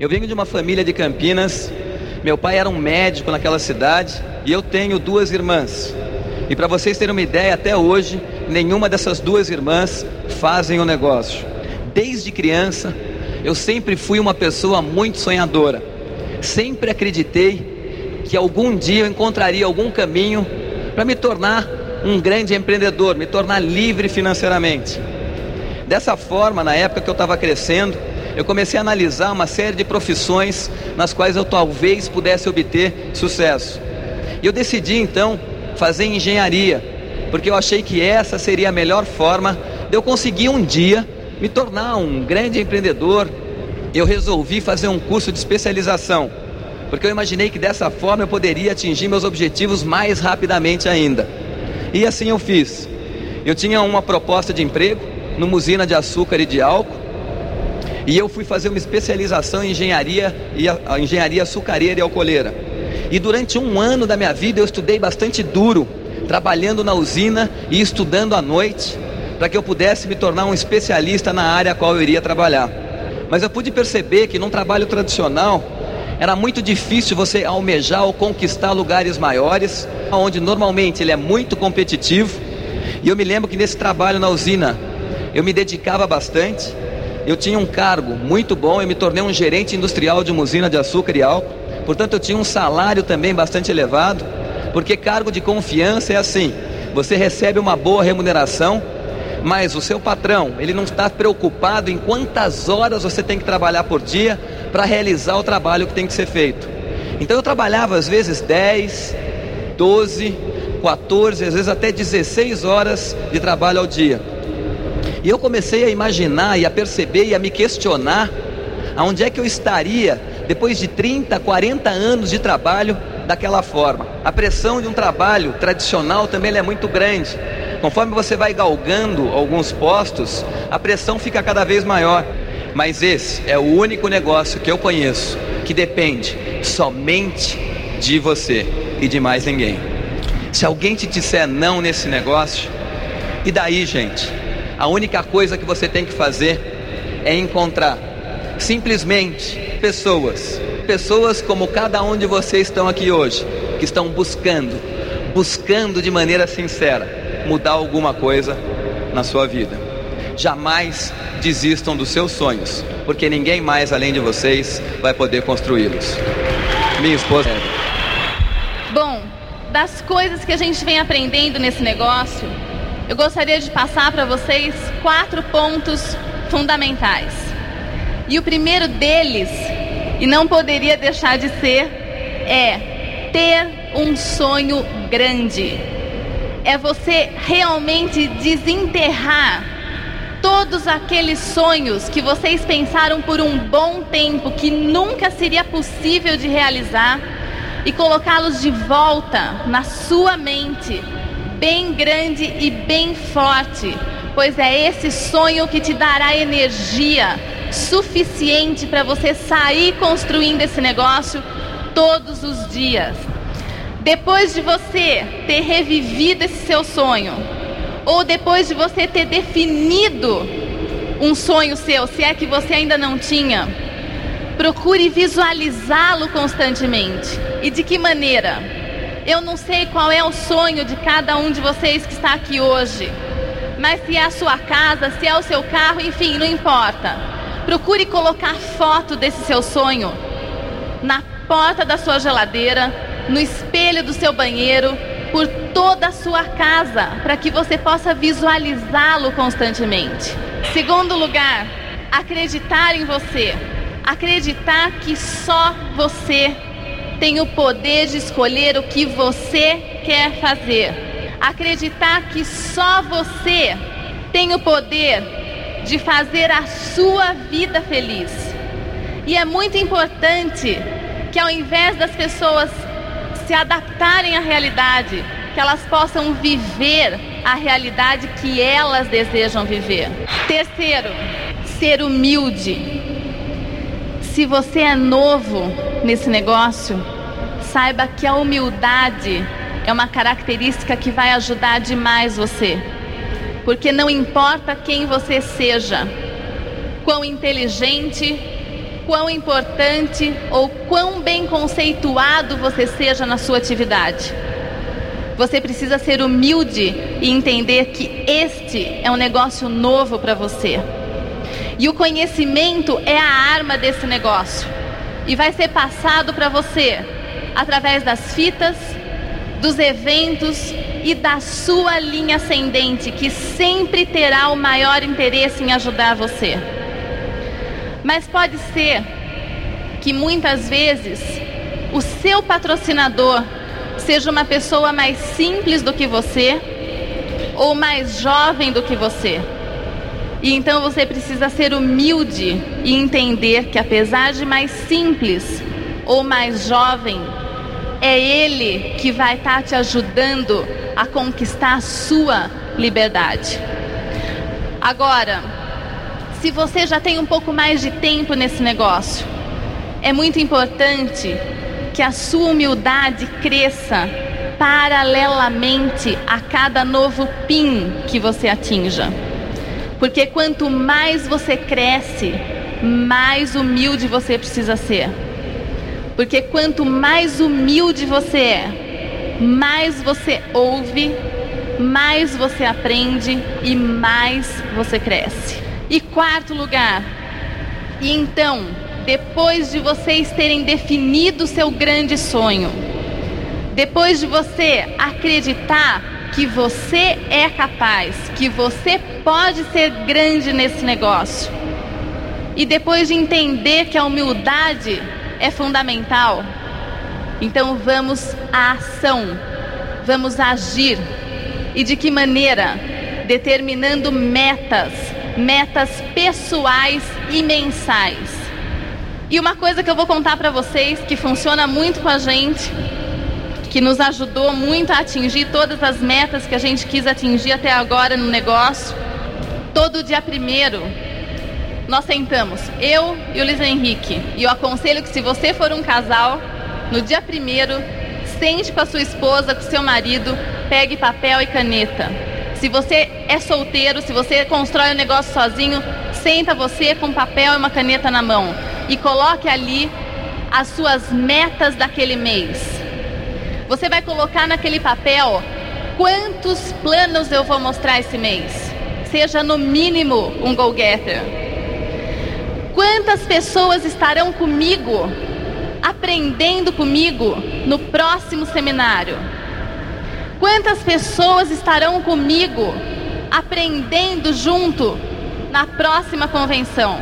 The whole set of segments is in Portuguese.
Eu venho de uma família de Campinas. Meu pai era um médico naquela cidade e eu tenho duas irmãs. E para vocês terem uma ideia, até hoje, nenhuma dessas duas irmãs fazem o negócio. Desde criança, eu sempre fui uma pessoa muito sonhadora. Sempre acreditei que algum dia eu encontraria algum caminho para me tornar um grande empreendedor, me tornar livre financeiramente. Dessa forma, na época que eu estava crescendo, eu comecei a analisar uma série de profissões nas quais eu talvez pudesse obter sucesso. E eu decidi então fazer engenharia, porque eu achei que essa seria a melhor forma de eu conseguir um dia me tornar um grande empreendedor. Eu resolvi fazer um curso de especialização, porque eu imaginei que dessa forma eu poderia atingir meus objetivos mais rapidamente ainda. E assim eu fiz. Eu tinha uma proposta de emprego numa usina de açúcar e de álcool, e eu fui fazer uma especialização em engenharia e a, a engenharia açucareira e alcooleira. E durante um ano da minha vida eu estudei bastante duro, trabalhando na usina e estudando à noite, para que eu pudesse me tornar um especialista na área a qual eu iria trabalhar. Mas eu pude perceber que num trabalho tradicional era muito difícil você almejar ou conquistar lugares maiores, onde normalmente ele é muito competitivo. E eu me lembro que nesse trabalho na usina eu me dedicava bastante. Eu tinha um cargo muito bom, eu me tornei um gerente industrial de uma usina de açúcar e álcool. Portanto, eu tinha um salário também bastante elevado, porque cargo de confiança é assim: você recebe uma boa remuneração, mas o seu patrão, ele não está preocupado em quantas horas você tem que trabalhar por dia para realizar o trabalho que tem que ser feito. Então eu trabalhava às vezes 10, 12, 14, às vezes até 16 horas de trabalho ao dia. E eu comecei a imaginar e a perceber e a me questionar aonde é que eu estaria depois de 30, 40 anos de trabalho daquela forma. A pressão de um trabalho tradicional também é muito grande. Conforme você vai galgando alguns postos, a pressão fica cada vez maior. Mas esse é o único negócio que eu conheço que depende somente de você e de mais ninguém. Se alguém te disser não nesse negócio, e daí, gente? A única coisa que você tem que fazer é encontrar simplesmente pessoas, pessoas como cada um de vocês estão aqui hoje, que estão buscando, buscando de maneira sincera mudar alguma coisa na sua vida. Jamais desistam dos seus sonhos, porque ninguém mais além de vocês vai poder construí-los. Minha esposa. Bom, das coisas que a gente vem aprendendo nesse negócio, eu gostaria de passar para vocês quatro pontos fundamentais. E o primeiro deles, e não poderia deixar de ser, é ter um sonho grande. É você realmente desenterrar todos aqueles sonhos que vocês pensaram por um bom tempo que nunca seria possível de realizar e colocá-los de volta na sua mente bem grande e bem forte, pois é esse sonho que te dará energia suficiente para você sair construindo esse negócio todos os dias. Depois de você ter revivido esse seu sonho, ou depois de você ter definido um sonho seu, se é que você ainda não tinha, procure visualizá-lo constantemente. E de que maneira? Eu não sei qual é o sonho de cada um de vocês que está aqui hoje, mas se é a sua casa, se é o seu carro, enfim, não importa. Procure colocar foto desse seu sonho na porta da sua geladeira, no espelho do seu banheiro, por toda a sua casa, para que você possa visualizá-lo constantemente. Segundo lugar, acreditar em você. Acreditar que só você tem o poder de escolher o que você quer fazer. Acreditar que só você tem o poder de fazer a sua vida feliz. E é muito importante que ao invés das pessoas se adaptarem à realidade, que elas possam viver a realidade que elas desejam viver. Terceiro, ser humilde. Se você é novo nesse negócio, saiba que a humildade é uma característica que vai ajudar demais você. Porque não importa quem você seja, quão inteligente, quão importante ou quão bem conceituado você seja na sua atividade. Você precisa ser humilde e entender que este é um negócio novo para você. E o conhecimento é a arma desse negócio. E vai ser passado para você através das fitas, dos eventos e da sua linha ascendente, que sempre terá o maior interesse em ajudar você. Mas pode ser que muitas vezes o seu patrocinador seja uma pessoa mais simples do que você ou mais jovem do que você. E então você precisa ser humilde e entender que, apesar de mais simples ou mais jovem, é Ele que vai estar tá te ajudando a conquistar a sua liberdade. Agora, se você já tem um pouco mais de tempo nesse negócio, é muito importante que a sua humildade cresça paralelamente a cada novo PIN que você atinja. Porque quanto mais você cresce, mais humilde você precisa ser. Porque quanto mais humilde você é, mais você ouve, mais você aprende e mais você cresce. E quarto lugar, e então, depois de vocês terem definido seu grande sonho, depois de você acreditar que você é capaz, que você pode ser grande nesse negócio, e depois de entender que a humildade é fundamental. Então vamos à ação, vamos agir. E de que maneira? Determinando metas, metas pessoais e mensais. E uma coisa que eu vou contar para vocês que funciona muito com a gente, que nos ajudou muito a atingir todas as metas que a gente quis atingir até agora no negócio. Todo dia primeiro nós sentamos, eu e o Luiz Henrique, e eu aconselho que se você for um casal, no dia primeiro, sente com a sua esposa, com o seu marido, pegue papel e caneta. Se você é solteiro, se você constrói um negócio sozinho, senta você com papel e uma caneta na mão e coloque ali as suas metas daquele mês. Você vai colocar naquele papel quantos planos eu vou mostrar esse mês. Seja no mínimo um go-getter. Quantas pessoas estarão comigo, aprendendo comigo no próximo seminário? Quantas pessoas estarão comigo, aprendendo junto na próxima convenção?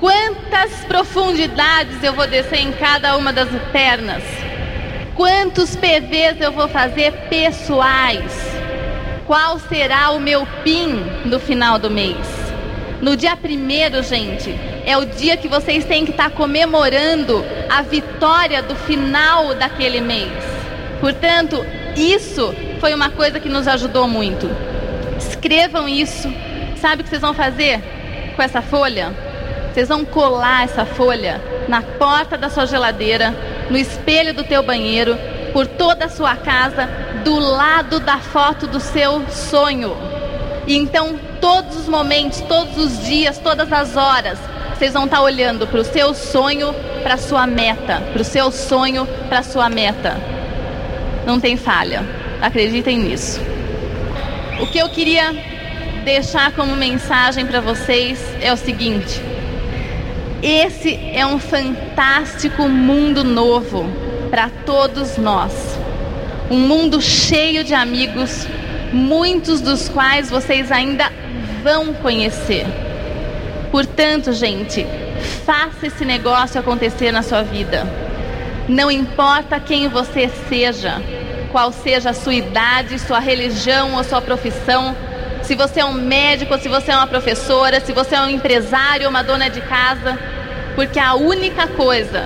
Quantas profundidades eu vou descer em cada uma das pernas? Quantos PVs eu vou fazer pessoais? Qual será o meu PIN no final do mês? No dia primeiro, gente, é o dia que vocês têm que estar tá comemorando a vitória do final daquele mês. Portanto, isso foi uma coisa que nos ajudou muito. Escrevam isso. Sabe o que vocês vão fazer com essa folha? Vocês vão colar essa folha na porta da sua geladeira, no espelho do teu banheiro, por toda a sua casa, do lado da foto do seu sonho. E então todos os momentos, todos os dias, todas as horas, vocês vão estar olhando para o seu sonho, para a sua meta, para o seu sonho, para a sua meta. Não tem falha. Acreditem nisso. O que eu queria deixar como mensagem para vocês é o seguinte: esse é um fantástico mundo novo para todos nós. Um mundo cheio de amigos, muitos dos quais vocês ainda vão conhecer. Portanto, gente, faça esse negócio acontecer na sua vida. Não importa quem você seja, qual seja a sua idade, sua religião ou sua profissão, se você é um médico, se você é uma professora, se você é um empresário uma dona de casa, porque a única coisa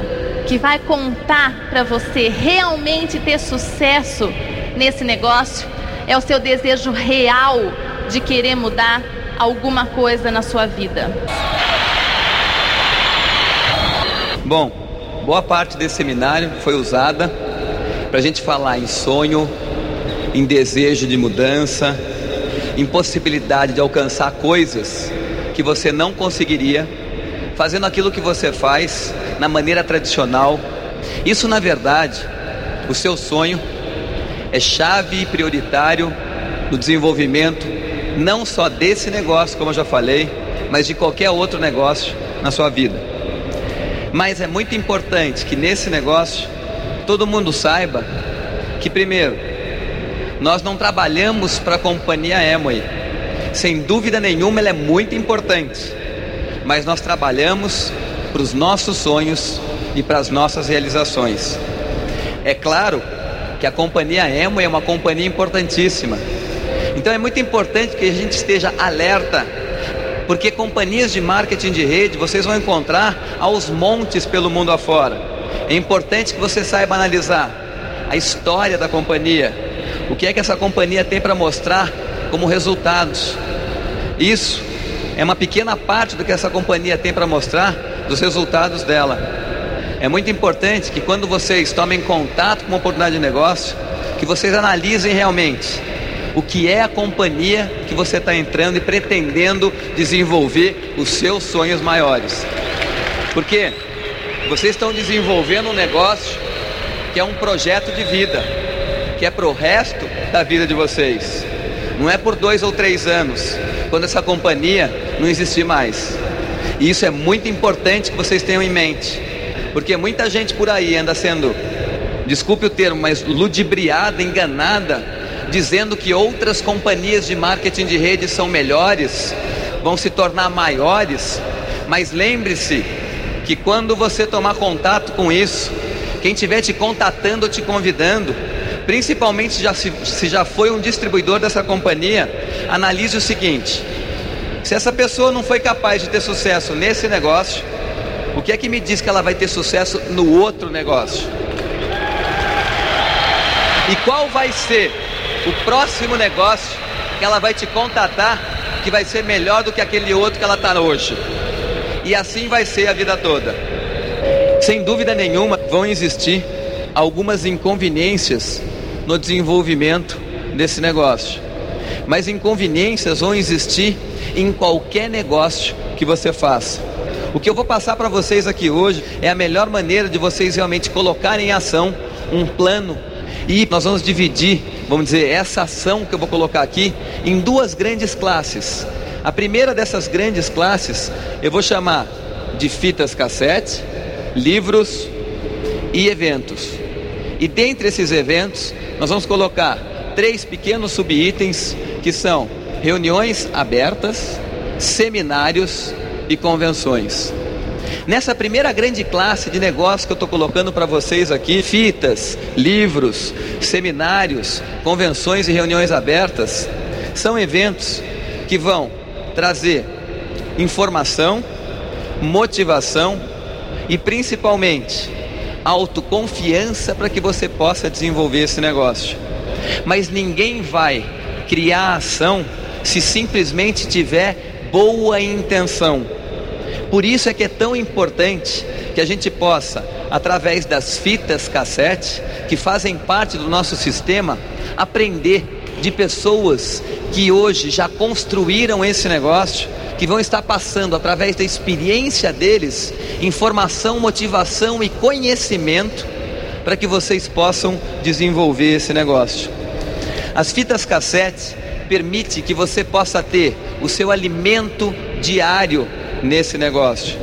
que vai contar para você realmente ter sucesso nesse negócio é o seu desejo real de querer mudar alguma coisa na sua vida? Bom, boa parte desse seminário foi usada para a gente falar em sonho, em desejo de mudança, em possibilidade de alcançar coisas que você não conseguiria fazendo aquilo que você faz na maneira tradicional. Isso, na verdade, o seu sonho é chave e prioritário no desenvolvimento não só desse negócio, como eu já falei, mas de qualquer outro negócio na sua vida. Mas é muito importante que nesse negócio todo mundo saiba que, primeiro, nós não trabalhamos para a companhia Amway. Sem dúvida nenhuma, ela é muito importante. Mas nós trabalhamos para os nossos sonhos e para as nossas realizações. É claro que a companhia Amway é uma companhia importantíssima. Então é muito importante que a gente esteja alerta, porque companhias de marketing de rede vocês vão encontrar aos montes pelo mundo afora. É importante que você saiba analisar a história da companhia, o que é que essa companhia tem para mostrar como resultados. Isso é uma pequena parte do que essa companhia tem para mostrar dos resultados dela. É muito importante que quando vocês tomem contato com uma oportunidade de negócio, que vocês analisem realmente o que é a companhia que você está entrando e pretendendo desenvolver os seus sonhos maiores. Porque vocês estão desenvolvendo um negócio que é um projeto de vida, que é para o resto da vida de vocês. Não é por dois ou três anos, quando essa companhia não existir mais. E isso é muito importante que vocês tenham em mente, porque muita gente por aí anda sendo, desculpe o termo, mas ludibriada, enganada dizendo que outras companhias de marketing de rede são melhores, vão se tornar maiores, mas lembre-se que quando você tomar contato com isso, quem estiver te contatando ou te convidando, principalmente já se, se já foi um distribuidor dessa companhia, analise o seguinte: se essa pessoa não foi capaz de ter sucesso nesse negócio, o que é que me diz que ela vai ter sucesso no outro negócio? E qual vai ser o próximo negócio que ela vai te contatar que vai ser melhor do que aquele outro que ela está hoje. E assim vai ser a vida toda. Sem dúvida nenhuma, vão existir algumas inconveniências no desenvolvimento desse negócio. Mas inconveniências vão existir em qualquer negócio que você faça. O que eu vou passar para vocês aqui hoje é a melhor maneira de vocês realmente colocarem em ação um plano e nós vamos dividir, vamos dizer, essa ação que eu vou colocar aqui em duas grandes classes. A primeira dessas grandes classes eu vou chamar de fitas cassete, livros e eventos. E dentre esses eventos, nós vamos colocar três pequenos subitens que são reuniões abertas, seminários e convenções. Nessa primeira grande classe de negócio que eu estou colocando para vocês aqui, fitas, livros, seminários, convenções e reuniões abertas, são eventos que vão trazer informação, motivação e principalmente autoconfiança para que você possa desenvolver esse negócio. Mas ninguém vai criar ação se simplesmente tiver boa intenção. Por isso é que é tão importante que a gente possa, através das fitas cassete, que fazem parte do nosso sistema, aprender de pessoas que hoje já construíram esse negócio, que vão estar passando através da experiência deles informação, motivação e conhecimento para que vocês possam desenvolver esse negócio. As fitas cassete permite que você possa ter o seu alimento diário nesse negócio.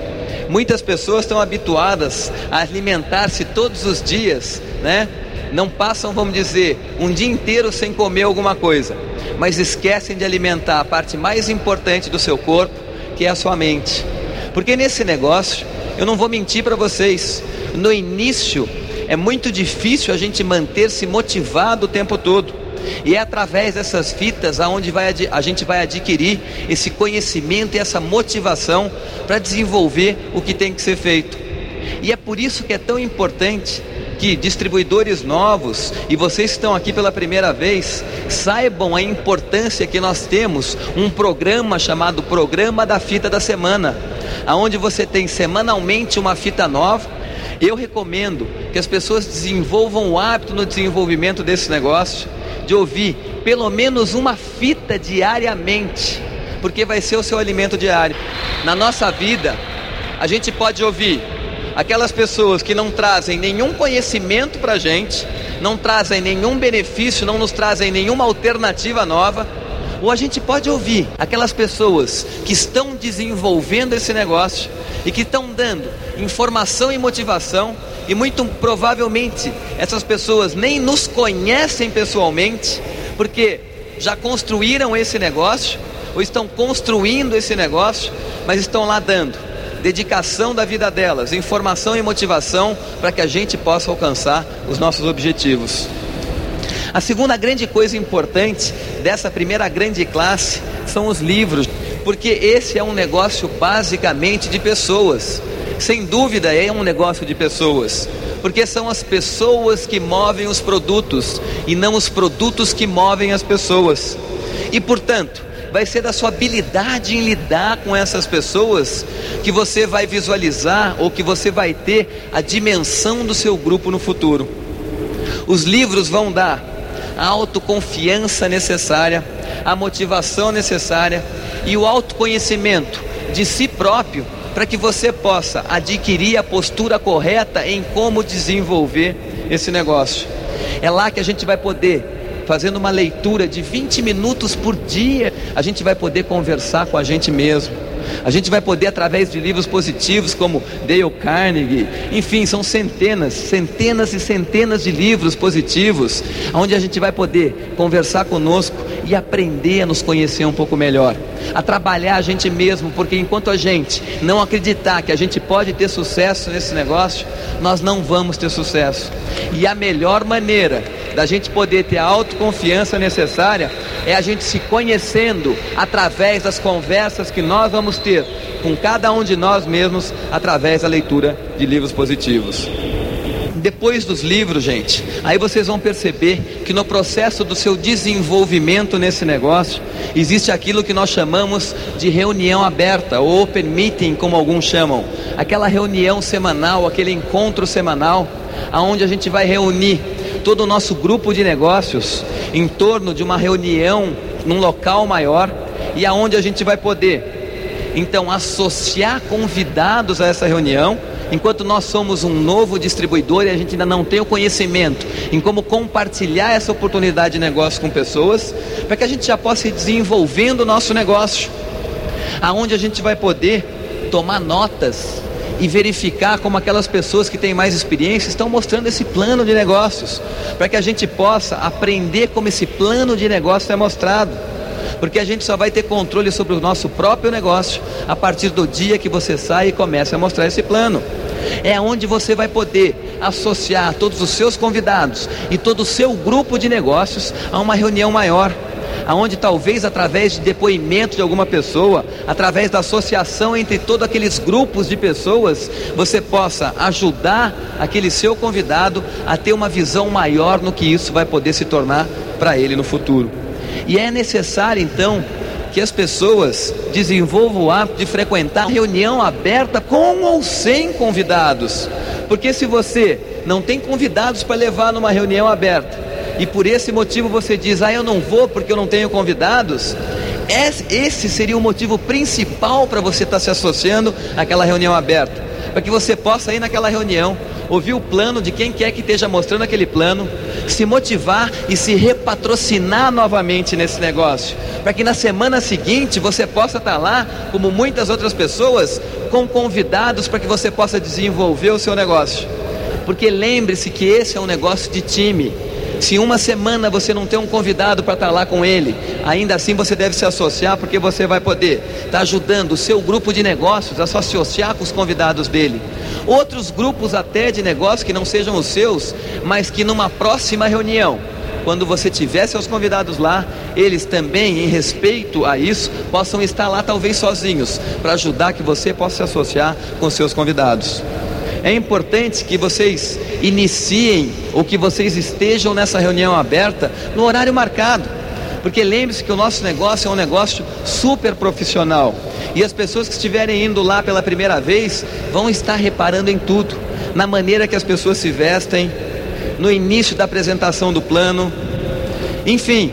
Muitas pessoas estão habituadas a alimentar-se todos os dias, né? Não passam, vamos dizer, um dia inteiro sem comer alguma coisa, mas esquecem de alimentar a parte mais importante do seu corpo, que é a sua mente. Porque nesse negócio, eu não vou mentir para vocês, no início é muito difícil a gente manter-se motivado o tempo todo. E é através dessas fitas aonde vai, a gente vai adquirir esse conhecimento e essa motivação para desenvolver o que tem que ser feito. E é por isso que é tão importante que distribuidores novos e vocês que estão aqui pela primeira vez saibam a importância que nós temos um programa chamado Programa da Fita da Semana, aonde você tem semanalmente uma fita nova. Eu recomendo que as pessoas desenvolvam o hábito no desenvolvimento desse negócio de ouvir pelo menos uma fita diariamente, porque vai ser o seu alimento diário. Na nossa vida, a gente pode ouvir aquelas pessoas que não trazem nenhum conhecimento para a gente, não trazem nenhum benefício, não nos trazem nenhuma alternativa nova. Ou a gente pode ouvir aquelas pessoas que estão desenvolvendo esse negócio e que estão dando informação e motivação, e muito provavelmente essas pessoas nem nos conhecem pessoalmente, porque já construíram esse negócio ou estão construindo esse negócio, mas estão lá dando dedicação da vida delas, informação e motivação para que a gente possa alcançar os nossos objetivos. A segunda grande coisa importante dessa primeira grande classe são os livros, porque esse é um negócio basicamente de pessoas. Sem dúvida é um negócio de pessoas, porque são as pessoas que movem os produtos e não os produtos que movem as pessoas. E portanto, vai ser da sua habilidade em lidar com essas pessoas que você vai visualizar ou que você vai ter a dimensão do seu grupo no futuro. Os livros vão dar a autoconfiança necessária, a motivação necessária e o autoconhecimento de si próprio para que você possa adquirir a postura correta em como desenvolver esse negócio. É lá que a gente vai poder fazendo uma leitura de 20 minutos por dia, a gente vai poder conversar com a gente mesmo. A gente vai poder, através de livros positivos como Dale Carnegie, enfim, são centenas, centenas e centenas de livros positivos, onde a gente vai poder conversar conosco e aprender a nos conhecer um pouco melhor, a trabalhar a gente mesmo, porque enquanto a gente não acreditar que a gente pode ter sucesso nesse negócio, nós não vamos ter sucesso. E a melhor maneira da gente poder ter a autoconfiança necessária é a gente se conhecendo através das conversas que nós vamos ter com cada um de nós mesmos através da leitura de livros positivos. Depois dos livros, gente, aí vocês vão perceber que no processo do seu desenvolvimento nesse negócio, existe aquilo que nós chamamos de reunião aberta, ou open meeting, como alguns chamam. Aquela reunião semanal, aquele encontro semanal, aonde a gente vai reunir todo o nosso grupo de negócios em torno de uma reunião num local maior e aonde a gente vai poder então associar convidados a essa reunião. Enquanto nós somos um novo distribuidor e a gente ainda não tem o conhecimento em como compartilhar essa oportunidade de negócio com pessoas, para que a gente já possa ir desenvolvendo o nosso negócio, aonde a gente vai poder tomar notas e verificar como aquelas pessoas que têm mais experiência estão mostrando esse plano de negócios, para que a gente possa aprender como esse plano de negócio é mostrado. Porque a gente só vai ter controle sobre o nosso próprio negócio a partir do dia que você sai e começa a mostrar esse plano. É onde você vai poder associar todos os seus convidados e todo o seu grupo de negócios a uma reunião maior aonde talvez através de depoimento de alguma pessoa, através da associação entre todos aqueles grupos de pessoas, você possa ajudar aquele seu convidado a ter uma visão maior no que isso vai poder se tornar para ele no futuro. E é necessário então que as pessoas desenvolvam o hábito de frequentar reunião aberta com ou sem convidados. Porque se você não tem convidados para levar numa reunião aberta, e por esse motivo você diz: Ah, eu não vou porque eu não tenho convidados. Esse seria o motivo principal para você estar tá se associando àquela reunião aberta, para que você possa ir naquela reunião, ouvir o plano de quem quer que esteja mostrando aquele plano, se motivar e se repatrocinar novamente nesse negócio, para que na semana seguinte você possa estar tá lá, como muitas outras pessoas, com convidados para que você possa desenvolver o seu negócio. Porque lembre-se que esse é um negócio de time. Se uma semana você não tem um convidado para estar tá lá com ele, ainda assim você deve se associar, porque você vai poder estar tá ajudando o seu grupo de negócios a se associar com os convidados dele. Outros grupos até de negócios que não sejam os seus, mas que numa próxima reunião, quando você tiver seus convidados lá, eles também, em respeito a isso, possam estar lá talvez sozinhos, para ajudar que você possa se associar com seus convidados. É importante que vocês iniciem ou que vocês estejam nessa reunião aberta no horário marcado. Porque lembre-se que o nosso negócio é um negócio super profissional. E as pessoas que estiverem indo lá pela primeira vez vão estar reparando em tudo, na maneira que as pessoas se vestem, no início da apresentação do plano, enfim,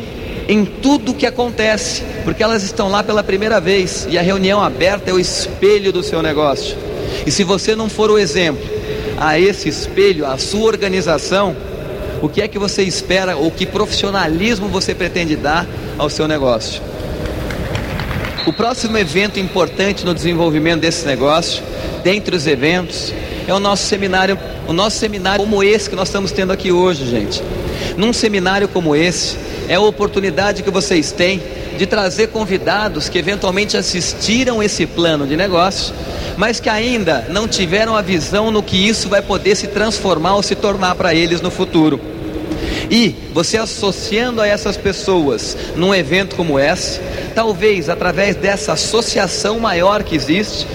em tudo que acontece, porque elas estão lá pela primeira vez e a reunião aberta é o espelho do seu negócio. E se você não for o exemplo a esse espelho, a sua organização, o que é que você espera ou que profissionalismo você pretende dar ao seu negócio? O próximo evento importante no desenvolvimento desse negócio, dentre os eventos, é o nosso seminário, o nosso seminário como esse que nós estamos tendo aqui hoje, gente. Num seminário como esse, é a oportunidade que vocês têm de trazer convidados que eventualmente assistiram esse plano de negócio, mas que ainda não tiveram a visão no que isso vai poder se transformar ou se tornar para eles no futuro. E você associando a essas pessoas num evento como esse, talvez através dessa associação maior que existe,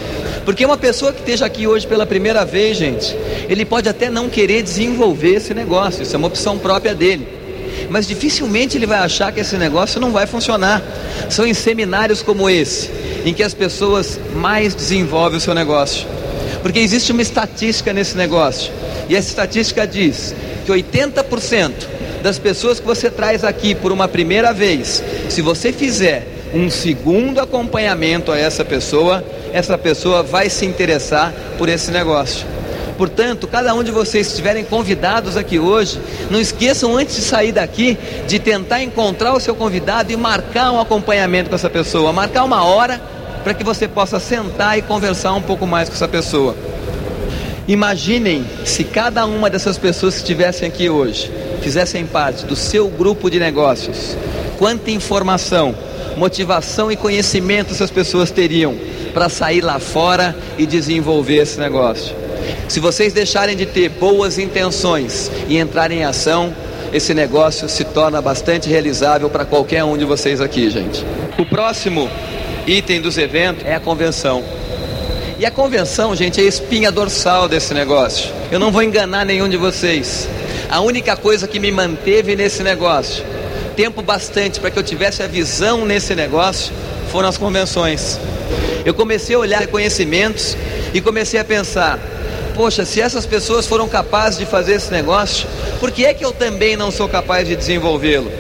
porque uma pessoa que esteja aqui hoje pela primeira vez, gente, ele pode até não querer desenvolver esse negócio, isso é uma opção própria dele. Mas dificilmente ele vai achar que esse negócio não vai funcionar. São em seminários como esse, em que as pessoas mais desenvolvem o seu negócio. Porque existe uma estatística nesse negócio, e essa estatística diz que 80% das pessoas que você traz aqui por uma primeira vez, se você fizer um segundo acompanhamento a essa pessoa, essa pessoa vai se interessar por esse negócio. Portanto, cada um de vocês que estiverem convidados aqui hoje, não esqueçam antes de sair daqui de tentar encontrar o seu convidado e marcar um acompanhamento com essa pessoa, marcar uma hora para que você possa sentar e conversar um pouco mais com essa pessoa. Imaginem se cada uma dessas pessoas que estivessem aqui hoje fizessem parte do seu grupo de negócios, quanta informação, motivação e conhecimento essas pessoas teriam para sair lá fora e desenvolver esse negócio. Se vocês deixarem de ter boas intenções e entrarem em ação, esse negócio se torna bastante realizável para qualquer um de vocês aqui, gente. O próximo item dos eventos é a convenção. E a convenção, gente, é a espinha dorsal desse negócio. Eu não vou enganar nenhum de vocês. A única coisa que me manteve nesse negócio, tempo bastante para que eu tivesse a visão nesse negócio, foram as convenções. Eu comecei a olhar conhecimentos e comecei a pensar: poxa, se essas pessoas foram capazes de fazer esse negócio, por que é que eu também não sou capaz de desenvolvê-lo?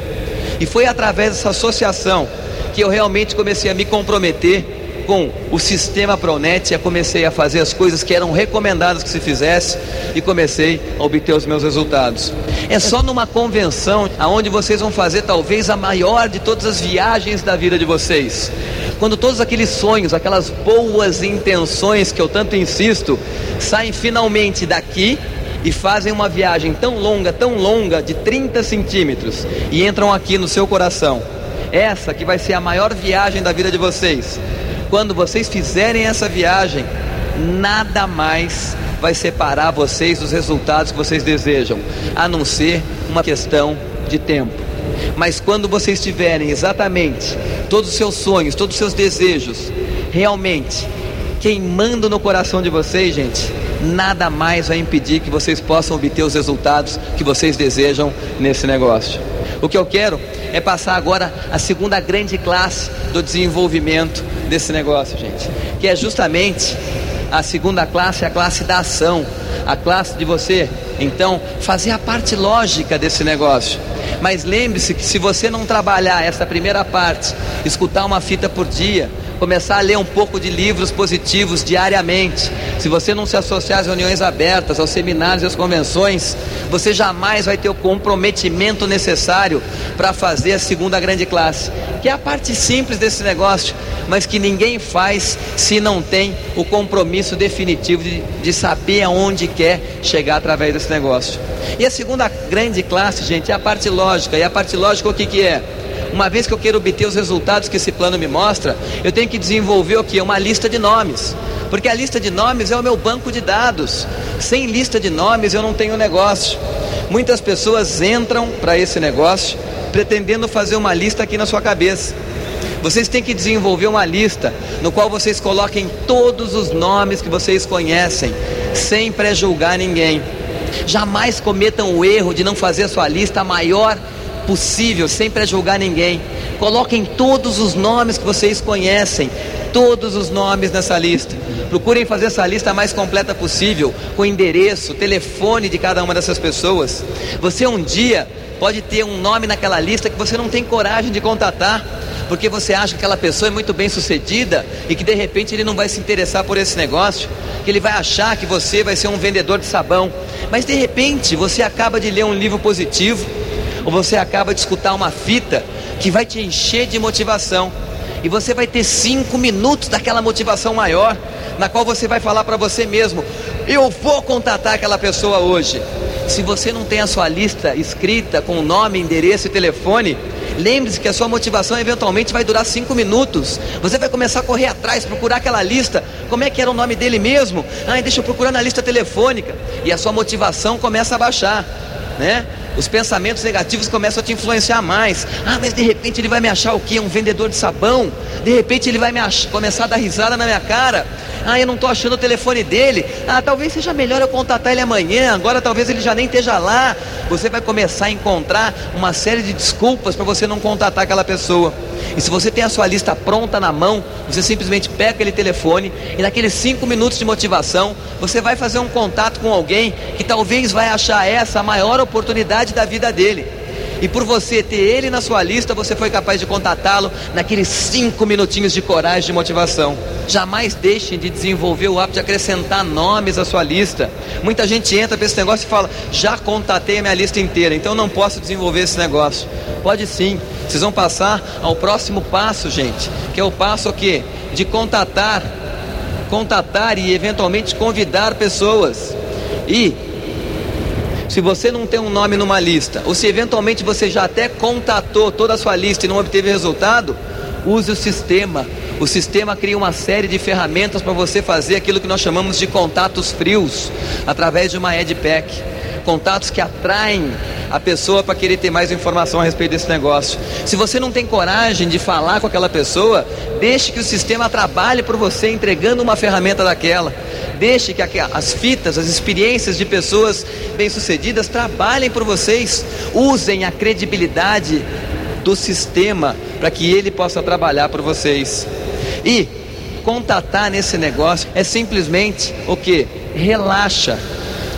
E foi através dessa associação que eu realmente comecei a me comprometer com o sistema Pronet, eu comecei a fazer as coisas que eram recomendadas que se fizesse e comecei a obter os meus resultados. É só numa convenção aonde vocês vão fazer talvez a maior de todas as viagens da vida de vocês. Quando todos aqueles sonhos, aquelas boas intenções que eu tanto insisto, saem finalmente daqui e fazem uma viagem tão longa, tão longa, de 30 centímetros, e entram aqui no seu coração. Essa que vai ser a maior viagem da vida de vocês quando vocês fizerem essa viagem, nada mais vai separar vocês dos resultados que vocês desejam, a não ser uma questão de tempo. Mas quando vocês tiverem exatamente todos os seus sonhos, todos os seus desejos, realmente queimando no coração de vocês, gente, nada mais vai impedir que vocês possam obter os resultados que vocês desejam nesse negócio. O que eu quero é passar agora a segunda grande classe do desenvolvimento desse negócio, gente, que é justamente a segunda classe, a classe da ação, a classe de você, então, fazer a parte lógica desse negócio. Mas lembre-se que se você não trabalhar essa primeira parte, escutar uma fita por dia, começar a ler um pouco de livros positivos diariamente, se você não se associar às reuniões abertas, aos seminários às convenções, você jamais vai ter o comprometimento necessário para fazer a segunda grande classe, que é a parte simples desse negócio, mas que ninguém faz se não tem o compromisso definitivo de, de saber aonde quer chegar através desse negócio. E a segunda grande classe, gente, é a parte lógica. E a parte lógica o que, que é? Uma vez que eu quero obter os resultados que esse plano me mostra, eu tenho que desenvolver o que? Uma lista de nomes. Porque a lista de nomes é o meu banco de dados. Sem lista de nomes eu não tenho negócio. Muitas pessoas entram para esse negócio pretendendo fazer uma lista aqui na sua cabeça. Vocês têm que desenvolver uma lista no qual vocês coloquem todos os nomes que vocês conhecem, sem prejulgar ninguém. Jamais cometam o erro de não fazer a sua lista maior possível, sem prejulgar ninguém. Coloquem todos os nomes que vocês conhecem, todos os nomes nessa lista. Procurem fazer essa lista mais completa possível, com endereço, telefone de cada uma dessas pessoas. Você um dia pode ter um nome naquela lista que você não tem coragem de contatar, porque você acha que aquela pessoa é muito bem sucedida e que de repente ele não vai se interessar por esse negócio, que ele vai achar que você vai ser um vendedor de sabão. Mas de repente você acaba de ler um livro positivo, ou você acaba de escutar uma fita que vai te encher de motivação. E você vai ter cinco minutos daquela motivação maior, na qual você vai falar para você mesmo: Eu vou contatar aquela pessoa hoje. Se você não tem a sua lista escrita com nome, endereço e telefone, lembre-se que a sua motivação eventualmente vai durar cinco minutos. Você vai começar a correr atrás, procurar aquela lista. Como é que era o nome dele mesmo? Ah, deixa eu procurar na lista telefônica. E a sua motivação começa a baixar, né? Os pensamentos negativos começam a te influenciar mais. Ah, mas de repente ele vai me achar o quê? Um vendedor de sabão? De repente ele vai me começar a dar risada na minha cara. Ah, eu não estou achando o telefone dele. Ah, talvez seja melhor eu contatar ele amanhã. Agora talvez ele já nem esteja lá. Você vai começar a encontrar uma série de desculpas para você não contatar aquela pessoa. E se você tem a sua lista pronta na mão, você simplesmente pega aquele telefone e naqueles cinco minutos de motivação, você vai fazer um contato com alguém que talvez vai achar essa a maior oportunidade da vida dele. E por você ter ele na sua lista, você foi capaz de contatá-lo naqueles cinco minutinhos de coragem, de motivação. Jamais deixem de desenvolver o hábito de acrescentar nomes à sua lista. Muita gente entra para esse negócio e fala: já contatei a minha lista inteira, então não posso desenvolver esse negócio. Pode sim. Vocês vão passar ao próximo passo, gente, que é o passo o quê? De contatar, contatar e eventualmente convidar pessoas. E se você não tem um nome numa lista, ou se eventualmente você já até contatou toda a sua lista e não obteve resultado, use o sistema. O sistema cria uma série de ferramentas para você fazer aquilo que nós chamamos de contatos frios, através de uma EdPack. Contatos que atraem a pessoa para querer ter mais informação a respeito desse negócio. Se você não tem coragem de falar com aquela pessoa, deixe que o sistema trabalhe por você entregando uma ferramenta daquela. Deixe que as fitas, as experiências de pessoas bem-sucedidas trabalhem por vocês. Usem a credibilidade do sistema para que ele possa trabalhar por vocês. E contatar nesse negócio é simplesmente o que? Relaxa,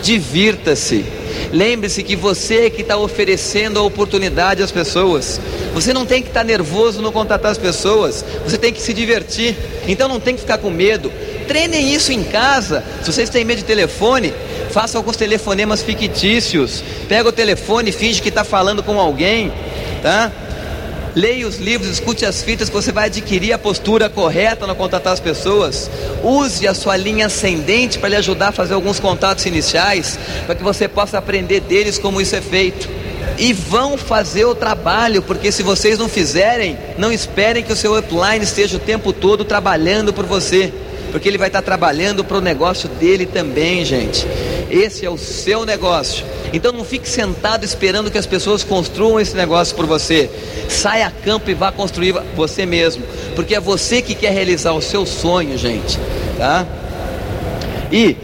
divirta-se. Lembre-se que você que está oferecendo a oportunidade às pessoas. Você não tem que estar tá nervoso no contatar as pessoas. Você tem que se divertir. Então não tem que ficar com medo. Treinem isso em casa. Se vocês têm medo de telefone, faça alguns telefonemas fictícios. Pega o telefone, finge que está falando com alguém, tá? Leia os livros, escute as fitas você vai adquirir a postura correta no contatar as pessoas. Use a sua linha ascendente para lhe ajudar a fazer alguns contatos iniciais, para que você possa aprender deles como isso é feito. E vão fazer o trabalho, porque se vocês não fizerem, não esperem que o seu upline esteja o tempo todo trabalhando por você porque ele vai estar trabalhando para o negócio dele também, gente. Esse é o seu negócio. Então não fique sentado esperando que as pessoas construam esse negócio por você. Saia a campo e vá construir você mesmo, porque é você que quer realizar o seu sonho, gente, tá? E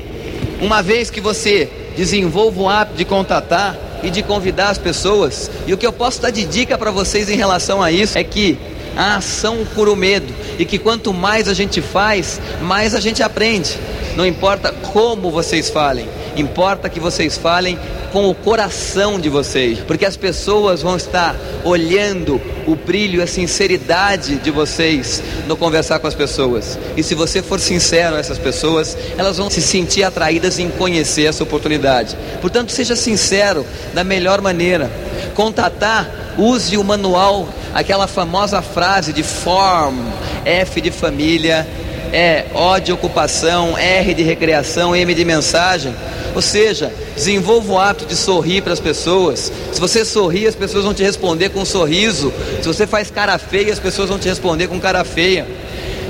uma vez que você desenvolva o hábito de contatar e de convidar as pessoas, e o que eu posso dar de dica para vocês em relação a isso é que a ação cura o medo e que quanto mais a gente faz, mais a gente aprende. Não importa como vocês falem, importa que vocês falem com o coração de vocês, porque as pessoas vão estar olhando o brilho, a sinceridade de vocês no conversar com as pessoas. E se você for sincero a essas pessoas, elas vão se sentir atraídas em conhecer essa oportunidade. Portanto, seja sincero da melhor maneira. Contatar, use o manual, aquela famosa frase de form, F de família, é O de ocupação, R de recreação, M de mensagem. Ou seja, desenvolva o hábito de sorrir para as pessoas. Se você sorrir, as pessoas vão te responder com um sorriso. Se você faz cara feia, as pessoas vão te responder com cara feia.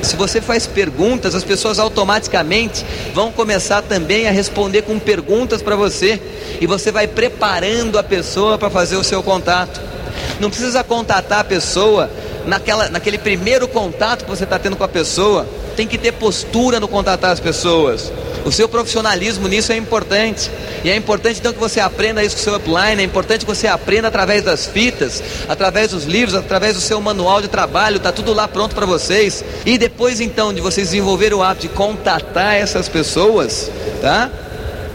Se você faz perguntas, as pessoas automaticamente vão começar também a responder com perguntas para você. E você vai preparando a pessoa para fazer o seu contato. Não precisa contatar a pessoa naquela, naquele primeiro contato que você está tendo com a pessoa. Tem que ter postura no contatar as pessoas. O seu profissionalismo nisso é importante. E é importante então que você aprenda isso com o seu upline, é importante que você aprenda através das fitas, através dos livros, através do seu manual de trabalho, está tudo lá pronto para vocês. E depois então de vocês desenvolver o hábito de contatar essas pessoas, tá?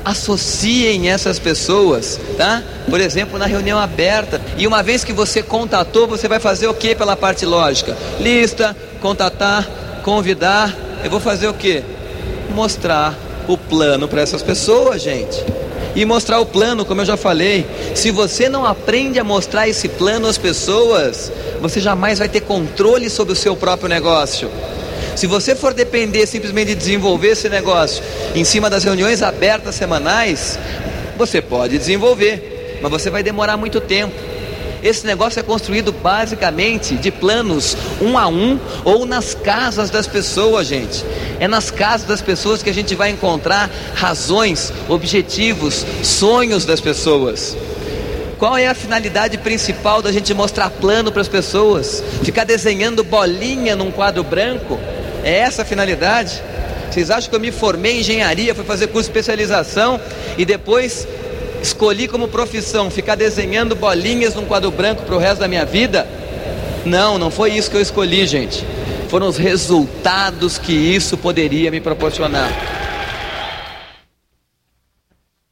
Associem essas pessoas, tá? Por exemplo, na reunião aberta. E uma vez que você contatou, você vai fazer o que pela parte lógica? Lista, contatar, convidar. Eu vou fazer o que? Mostrar o plano para essas pessoas, gente. E mostrar o plano, como eu já falei. Se você não aprende a mostrar esse plano às pessoas, você jamais vai ter controle sobre o seu próprio negócio. Se você for depender simplesmente de desenvolver esse negócio em cima das reuniões abertas semanais, você pode desenvolver, mas você vai demorar muito tempo. Esse negócio é construído basicamente de planos um a um ou nas casas das pessoas, gente. É nas casas das pessoas que a gente vai encontrar razões, objetivos, sonhos das pessoas. Qual é a finalidade principal da gente mostrar plano para as pessoas? Ficar desenhando bolinha num quadro branco? É essa a finalidade? Vocês acham que eu me formei em engenharia, fui fazer curso de especialização e depois escolhi como profissão ficar desenhando bolinhas num quadro branco para o resto da minha vida? Não, não foi isso que eu escolhi, gente. Foram os resultados que isso poderia me proporcionar.